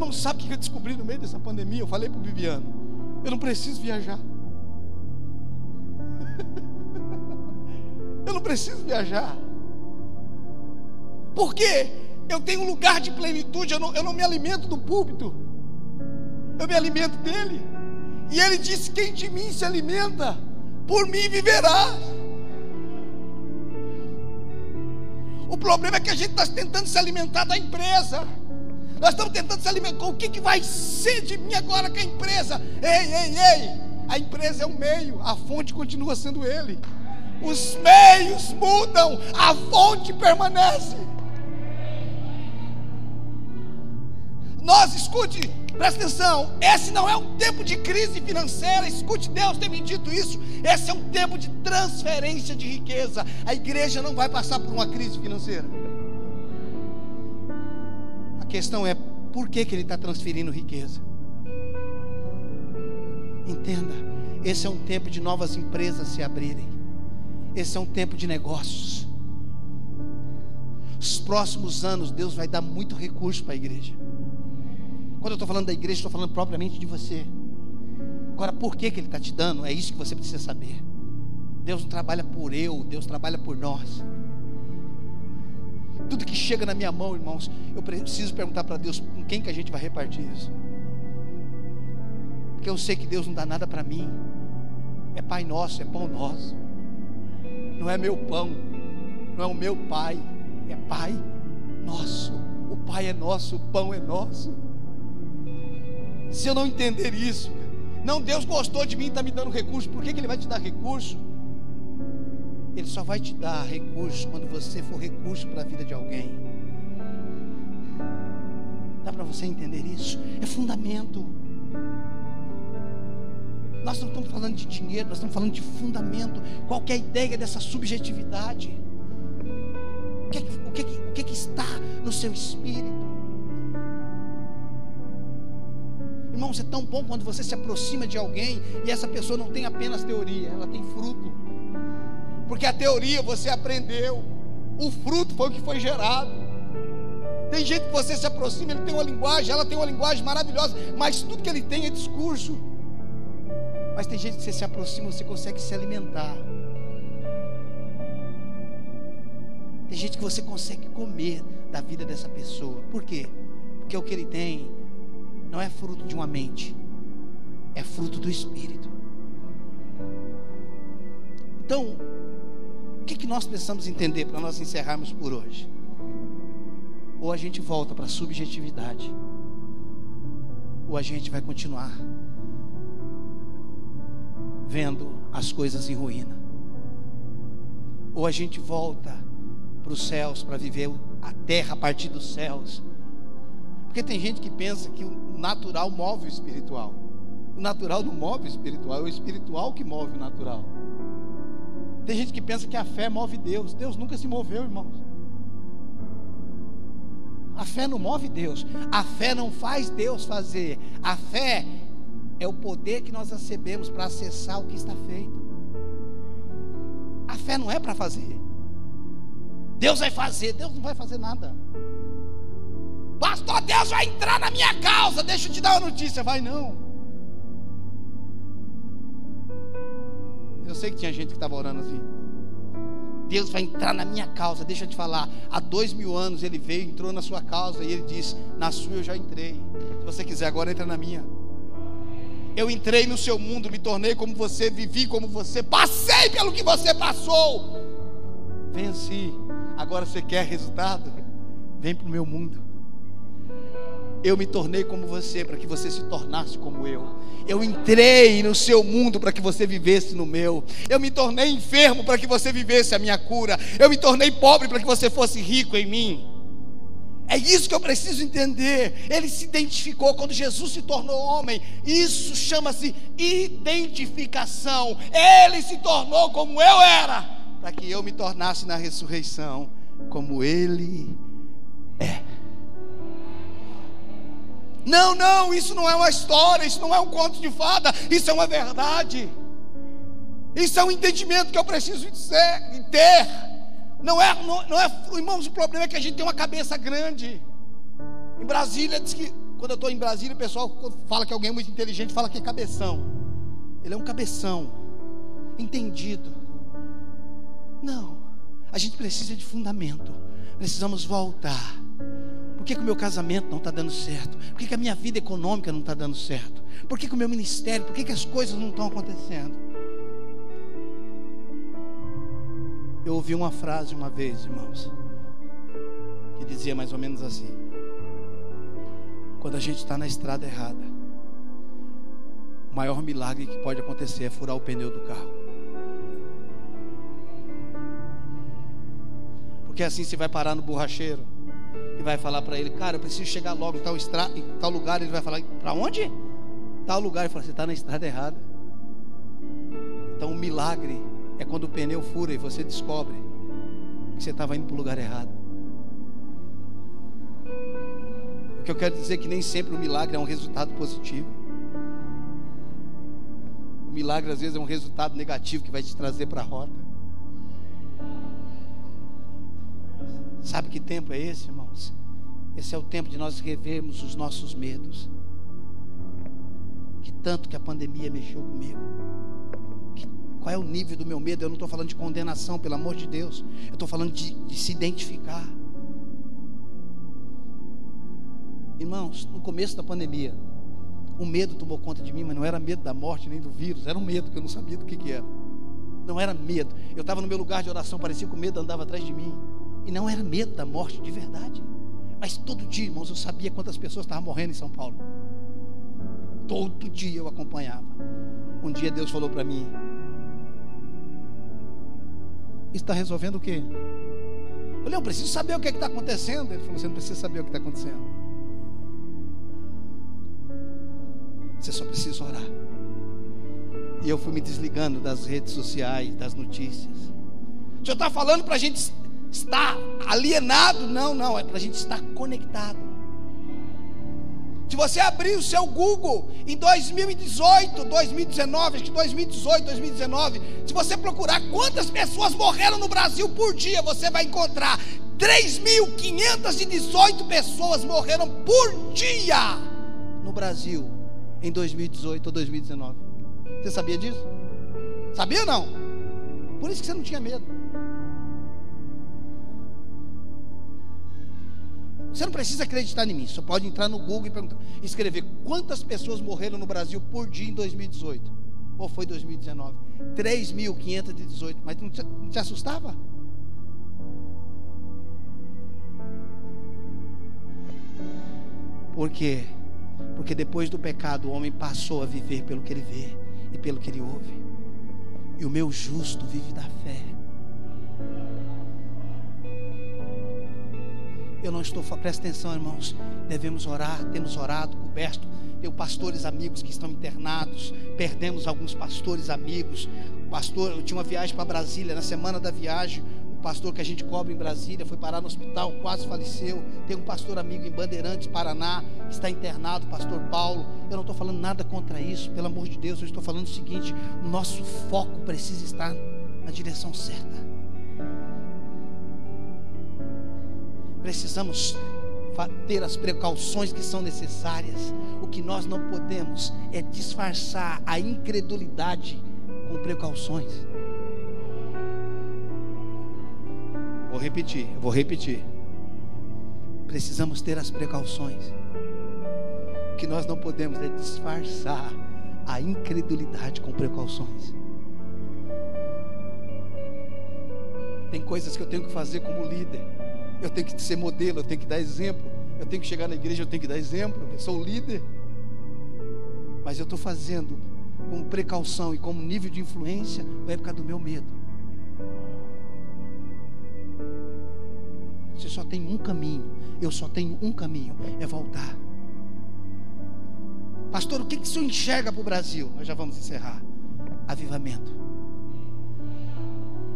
Irmão, sabe o que eu descobri no meio dessa pandemia? Eu falei para o Viviano: eu não preciso viajar. eu não preciso viajar. Porque eu tenho um lugar de plenitude, eu não, eu não me alimento do púlpito, eu me alimento dele. E ele disse: Quem de mim se alimenta, por mim viverá. O problema é que a gente está tentando se alimentar da empresa. Nós estamos tentando se alimentar. O que, que vai ser de mim agora com a empresa? Ei, ei, ei. A empresa é o meio, a fonte continua sendo ele. Os meios mudam, a fonte permanece. Nós, escute, presta atenção. Esse não é um tempo de crise financeira. Escute, Deus tem me dito isso. Esse é um tempo de transferência de riqueza. A igreja não vai passar por uma crise financeira. Questão é por que, que ele está transferindo riqueza. Entenda, esse é um tempo de novas empresas se abrirem. Esse é um tempo de negócios. Os próximos anos, Deus vai dar muito recurso para a igreja. Quando eu estou falando da igreja, estou falando propriamente de você. Agora, por que, que Ele está te dando? É isso que você precisa saber. Deus não trabalha por eu, Deus trabalha por nós. Tudo que chega na minha mão, irmãos, eu preciso perguntar para Deus com quem que a gente vai repartir isso. Porque eu sei que Deus não dá nada para mim. É Pai nosso, é pão nosso. Não é meu pão, não é o meu Pai, é Pai nosso. O Pai é nosso, o pão é nosso se eu não entender isso, não, Deus gostou de mim está me dando recurso, por que, que Ele vai te dar recurso? Ele só vai te dar recurso quando você for recurso para a vida de alguém. Dá para você entender isso? É fundamento. Nós não estamos falando de dinheiro, nós estamos falando de fundamento. Qual é a ideia dessa subjetividade? O que, é o, que, é o é que está no seu espírito? Irmãos, é tão bom quando você se aproxima de alguém e essa pessoa não tem apenas teoria, ela tem fruto. Porque a teoria você aprendeu, o fruto foi o que foi gerado. Tem gente que você se aproxima, ele tem uma linguagem, ela tem uma linguagem maravilhosa, mas tudo que ele tem é discurso. Mas tem gente que você se aproxima, você consegue se alimentar. Tem gente que você consegue comer da vida dessa pessoa. Por quê? Porque o que ele tem não é fruto de uma mente, é fruto do Espírito. Então, que, que nós precisamos entender para nós encerrarmos por hoje? Ou a gente volta para a subjetividade, ou a gente vai continuar vendo as coisas em ruína. Ou a gente volta para os céus para viver a terra a partir dos céus. Porque tem gente que pensa que natural move o espiritual. O natural não move o espiritual, é o espiritual que move o natural. Tem gente que pensa que a fé move Deus. Deus nunca se moveu, irmãos. A fé não move Deus. A fé não faz Deus fazer. A fé é o poder que nós recebemos para acessar o que está feito. A fé não é para fazer. Deus vai fazer. Deus não vai fazer nada. Pastor, Deus vai entrar na minha causa. Deixa eu te dar uma notícia. Vai não. Eu sei que tinha gente que estava orando assim. Deus vai entrar na minha causa. Deixa eu te falar. Há dois mil anos ele veio, entrou na sua causa e ele disse: Na sua eu já entrei. Se você quiser agora, entra na minha. Eu entrei no seu mundo, me tornei como você, vivi como você, passei pelo que você passou. Venci. Agora você quer resultado? Vem para o meu mundo. Eu me tornei como você para que você se tornasse como eu. Eu entrei no seu mundo para que você vivesse no meu. Eu me tornei enfermo para que você vivesse a minha cura. Eu me tornei pobre para que você fosse rico em mim. É isso que eu preciso entender. Ele se identificou quando Jesus se tornou homem. Isso chama-se identificação. Ele se tornou como eu era, para que eu me tornasse na ressurreição como ele Não, não, isso não é uma história, isso não é um conto de fada, isso é uma verdade. Isso é um entendimento que eu preciso ter. Não é, não, não é, irmãos, o problema é que a gente tem uma cabeça grande. Em Brasília, diz que, quando eu estou em Brasília, o pessoal fala que alguém é muito inteligente, fala que é cabeção. Ele é um cabeção, entendido. Não, a gente precisa de fundamento, precisamos voltar. Por que, que o meu casamento não está dando certo? Por que, que a minha vida econômica não está dando certo? Por que, que o meu ministério, por que, que as coisas não estão acontecendo? Eu ouvi uma frase uma vez, irmãos, que dizia mais ou menos assim: Quando a gente está na estrada errada, o maior milagre que pode acontecer é furar o pneu do carro. Porque assim você vai parar no borracheiro e vai falar para ele, cara, eu preciso chegar logo em tal, estra... em tal lugar. Ele vai falar, para onde? Tal lugar. Ele fala, você está na estrada errada. Então o milagre é quando o pneu fura e você descobre que você estava indo para o lugar errado. O que eu quero dizer é que nem sempre o milagre é um resultado positivo. O milagre às vezes é um resultado negativo que vai te trazer para a rota. Sabe que tempo é esse, irmãos? Esse é o tempo de nós revermos os nossos medos. Que tanto que a pandemia mexeu comigo. Que, qual é o nível do meu medo? Eu não estou falando de condenação, pelo amor de Deus. Eu estou falando de, de se identificar. Irmãos, no começo da pandemia, o medo tomou conta de mim, mas não era medo da morte nem do vírus, era um medo que eu não sabia do que, que era. Não era medo. Eu estava no meu lugar de oração, parecia que o medo andava atrás de mim. E não era medo da morte de verdade. Mas todo dia, irmãos, eu sabia quantas pessoas estavam morrendo em São Paulo. Todo dia eu acompanhava. Um dia Deus falou para mim: Está resolvendo o quê? Eu falei, eu preciso saber o que é está acontecendo. Ele falou: Você não precisa saber o que está acontecendo. Você só precisa orar. E eu fui me desligando das redes sociais, das notícias. O senhor está falando para a gente estar alienado, não, não, é para a gente estar conectado. Se você abrir o seu Google em 2018, 2019, acho que 2018, 2019, se você procurar quantas pessoas morreram no Brasil por dia, você vai encontrar 3.518 pessoas morreram por dia no Brasil em 2018 ou 2019. Você sabia disso? Sabia ou não? Por isso que você não tinha medo. Você não precisa acreditar em mim, você pode entrar no Google e perguntar, escrever quantas pessoas morreram no Brasil por dia em 2018. Ou foi 2019? 3.518. Mas não te, não te assustava? Por quê? Porque depois do pecado o homem passou a viver pelo que ele vê e pelo que ele ouve. E o meu justo vive da fé. Eu não estou, presta atenção, irmãos. Devemos orar, temos orado, coberto, Tenho pastores amigos que estão internados. Perdemos alguns pastores amigos. Pastor, eu tinha uma viagem para Brasília. Na semana da viagem, o pastor que a gente cobra em Brasília foi parar no hospital, quase faleceu. Tem um pastor amigo em Bandeirantes, Paraná, está internado, pastor Paulo. Eu não estou falando nada contra isso, pelo amor de Deus. Eu estou falando o seguinte: o nosso foco precisa estar na direção certa. Precisamos ter as precauções que são necessárias. O que nós não podemos é disfarçar a incredulidade com precauções. Vou repetir, vou repetir. Precisamos ter as precauções. O que nós não podemos é disfarçar a incredulidade com precauções. Tem coisas que eu tenho que fazer como líder eu tenho que ser modelo, eu tenho que dar exemplo. Eu tenho que chegar na igreja, eu tenho que dar exemplo. Eu sou líder. Mas eu estou fazendo com precaução e como nível de influência, é por causa do meu medo. Você só tem um caminho. Eu só tenho um caminho: é voltar. Pastor, o que, que o senhor enxerga para o Brasil? Nós já vamos encerrar. Avivamento.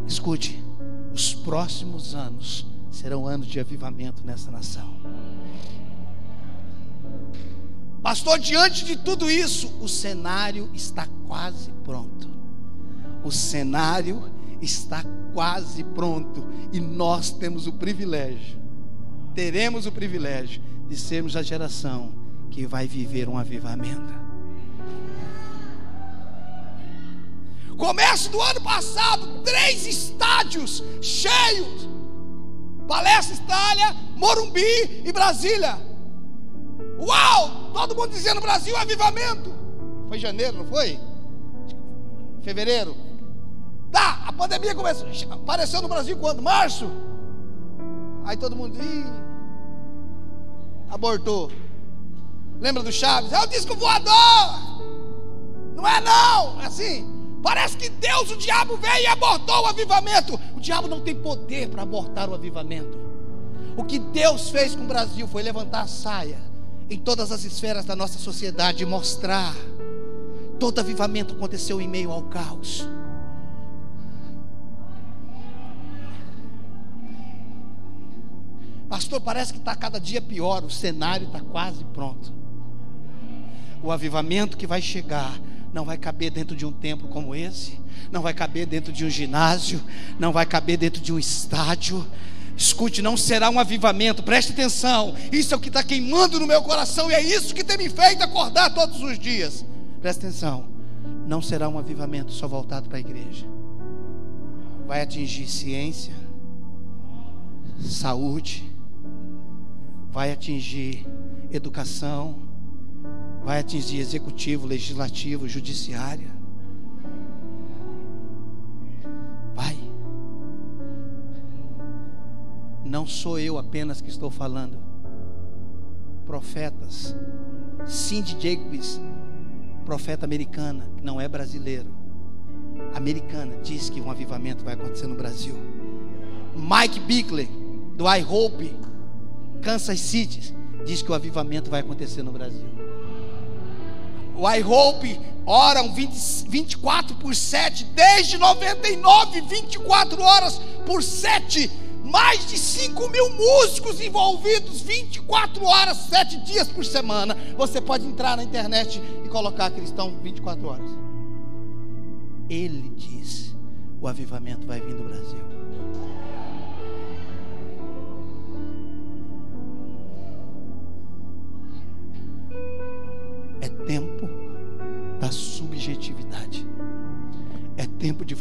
Escute, os próximos anos serão anos de avivamento nessa nação. Pastor, diante de tudo isso, o cenário está quase pronto. O cenário está quase pronto e nós temos o privilégio, teremos o privilégio de sermos a geração que vai viver um avivamento. Começo do ano passado, três estádios cheios Palestra, Itália, Morumbi e Brasília. Uau! Todo mundo dizendo Brasil avivamento. Foi janeiro, não foi? Fevereiro. Tá, a pandemia começou, apareceu no Brasil quando? Março. Aí todo mundo ih, abortou. Lembra do Chaves? É o disco voador. Não é não, é assim. Parece que Deus, o diabo veio e abortou o avivamento. O diabo não tem poder para abortar o avivamento. O que Deus fez com o Brasil foi levantar a saia em todas as esferas da nossa sociedade e mostrar. Todo avivamento aconteceu em meio ao caos. Pastor, parece que está cada dia pior, o cenário está quase pronto. O avivamento que vai chegar não vai caber dentro de um templo como esse, não vai caber dentro de um ginásio, não vai caber dentro de um estádio. Escute, não será um avivamento, preste atenção. Isso é o que está queimando no meu coração e é isso que tem me feito acordar todos os dias. Preste atenção, não será um avivamento só voltado para a igreja. Vai atingir ciência, saúde, vai atingir educação, vai atingir executivo, legislativo, judiciária. Vai. Não sou eu apenas que estou falando. Profetas. Cindy Jacobs, profeta americana, que não é brasileiro. Americana, diz que um avivamento vai acontecer no Brasil. Mike Bickley, do I Hope, Kansas City, diz que o avivamento vai acontecer no Brasil. O I Hope oram 20, 24 por 7, desde 99, 24 horas por 7. Mais de 5 mil músicos envolvidos 24 horas, 7 dias por semana. Você pode entrar na internet e colocar cristão 24 horas. Ele diz: o avivamento vai vir do Brasil.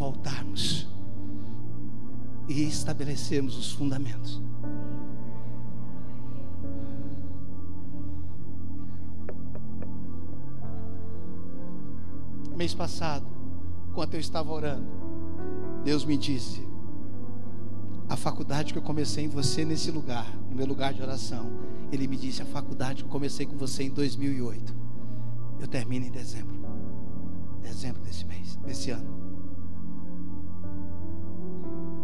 Voltarmos e estabelecermos os fundamentos. Mês passado, enquanto eu estava orando, Deus me disse: a faculdade que eu comecei em você nesse lugar, no meu lugar de oração, Ele me disse: a faculdade que eu comecei com você em 2008 eu termino em dezembro. Dezembro desse mês, desse ano.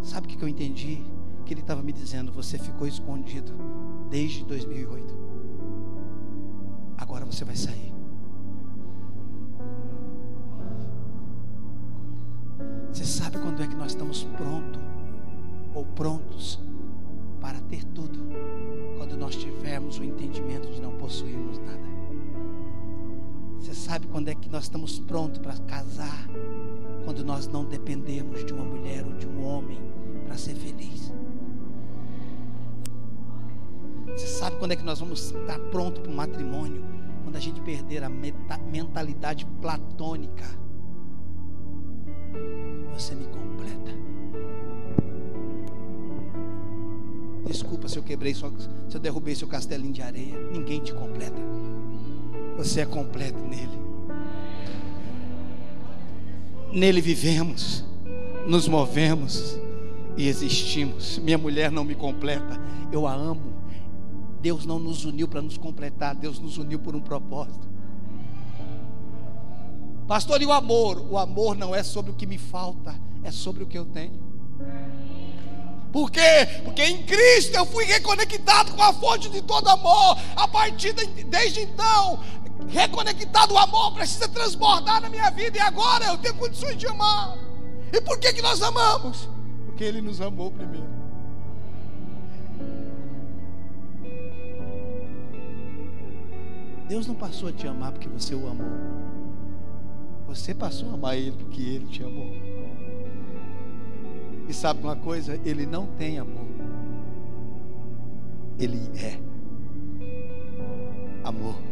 Sabe o que eu entendi? Que ele estava me dizendo: você ficou escondido desde 2008. Agora você vai sair. Você sabe quando é que nós estamos prontos ou prontos para ter tudo? Quando nós tivermos o entendimento de não possuirmos nada. Você sabe quando é que nós estamos prontos para casar quando nós não dependemos de uma mulher ou de um homem para ser feliz. Você sabe quando é que nós vamos estar prontos para o matrimônio? Quando a gente perder a mentalidade platônica. Você me completa. Desculpa se eu quebrei, se eu derrubei seu castelinho de areia. Ninguém te completa. Você é completo nele. Nele vivemos, nos movemos e existimos. Minha mulher não me completa, eu a amo. Deus não nos uniu para nos completar, Deus nos uniu por um propósito. Pastor, e o amor? O amor não é sobre o que me falta, é sobre o que eu tenho. Por quê? Porque em Cristo eu fui reconectado com a fonte de todo amor. A partir de, desde então, reconectado o amor precisa transbordar na minha vida e agora eu tenho condições de amar. E por que que nós amamos? Porque ele nos amou primeiro. Deus não passou a te amar porque você o amou. Você passou a amar ele porque ele te amou. E sabe uma coisa? Ele não tem amor. Ele é amor.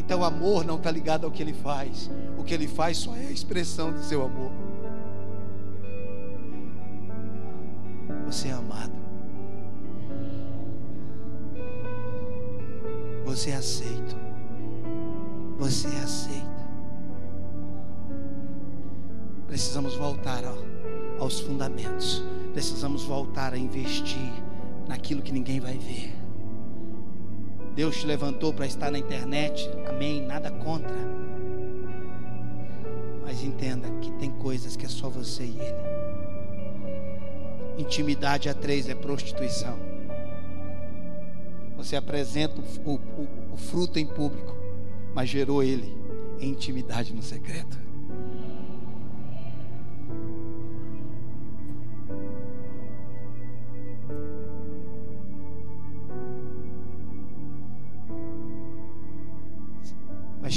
Então, amor não está ligado ao que ele faz. O que ele faz só é a expressão do seu amor. Você é amado. Você é aceito. Você é aceita. Precisamos voltar ó, aos fundamentos. Precisamos voltar a investir naquilo que ninguém vai ver. Deus te levantou para estar na internet, amém, nada contra. Mas entenda que tem coisas que é só você e Ele. Intimidade a três é prostituição. Você apresenta o, o, o fruto em público, mas gerou ele em intimidade no secreto.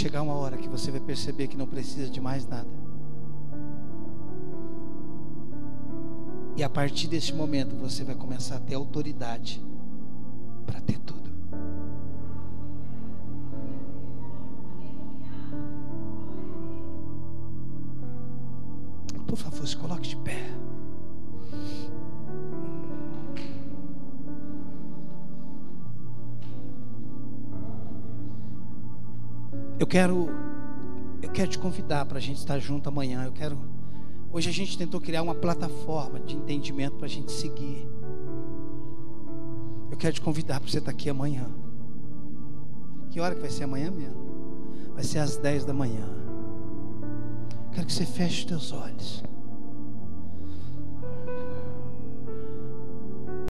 Chegar uma hora que você vai perceber que não precisa de mais nada. E a partir desse momento você vai começar a ter autoridade para ter tudo. Por favor, se coloque de pé. Quero, eu quero te convidar para a gente estar junto amanhã. Eu quero. Hoje a gente tentou criar uma plataforma de entendimento para a gente seguir. Eu quero te convidar para você estar aqui amanhã. Que hora que vai ser amanhã mesmo? Vai ser às 10 da manhã. Quero que você feche os teus olhos.